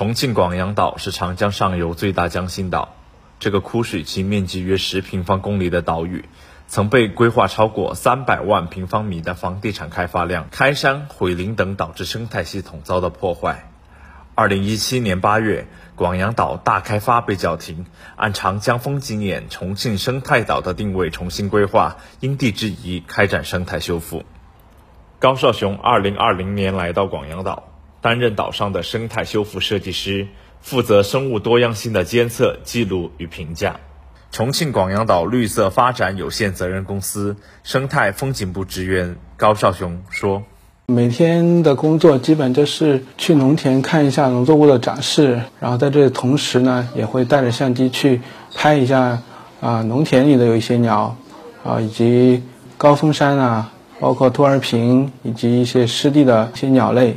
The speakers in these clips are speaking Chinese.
重庆广阳岛是长江上游最大江心岛。这个枯水期面积约十平方公里的岛屿，曾被规划超过三百万平方米的房地产开发量开山毁林等，导致生态系统遭到破坏。二零一七年八月，广阳岛大开发被叫停，按长江风景眼重庆生态岛的定位重新规划，因地制宜开展生态修复。高少雄二零二零年来到广阳岛。担任岛上的生态修复设计师，负责生物多样性的监测、记录与评价。重庆广阳岛绿色发展有限责任公司生态风景部职员高少雄说：“每天的工作基本就是去农田看一下农作物的展示，然后在这同时呢，也会带着相机去拍一下啊农田里的有一些鸟啊，以及高峰山啊，包括托儿坪以及一些湿地的一些鸟类。”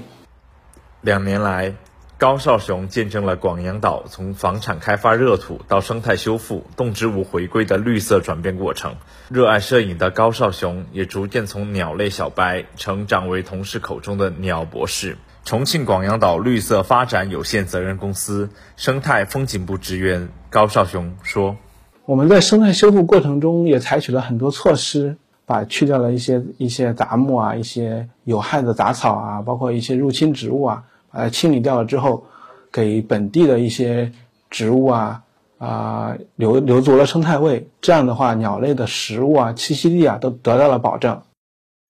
两年来，高少雄见证了广阳岛从房产开发热土到生态修复、动植物回归的绿色转变过程。热爱摄影的高少雄也逐渐从鸟类小白成长为同事口中的鸟博士。重庆广阳岛绿色发展有限责任公司生态风景部职员高少雄说：“我们在生态修复过程中也采取了很多措施。”把去掉了一些一些杂木啊，一些有害的杂草啊，包括一些入侵植物啊，呃清理掉了之后，给本地的一些植物啊啊留留足了生态位。这样的话，鸟类的食物啊、栖息地啊都得到了保证。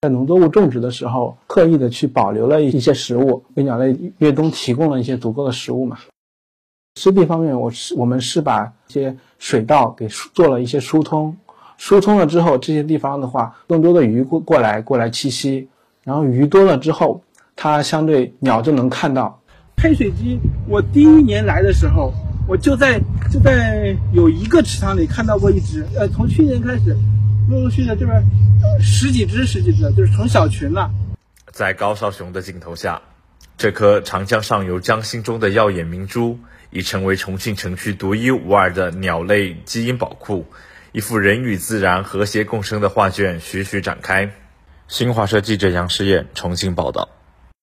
在农作物种植的时候，刻意的去保留了一些食物，为鸟类越冬提供了一些足够的食物嘛。湿地方面，我是我们是把一些水稻给做了一些疏通。疏通了之后，这些地方的话，更多的鱼过过来过来栖息，然后鱼多了之后，它相对鸟就能看到。配水机，我第一年来的时候，我就在就在有一个池塘里看到过一只，呃，从去年开始，陆陆续续这边十几只十几只，就是成小群了。在高少雄的镜头下，这颗长江上游江心中的耀眼明珠，已成为重庆城区独一无二的鸟类基因宝库。一幅人与自然和谐共生的画卷徐徐展开。新华社记者杨诗燕重庆报道。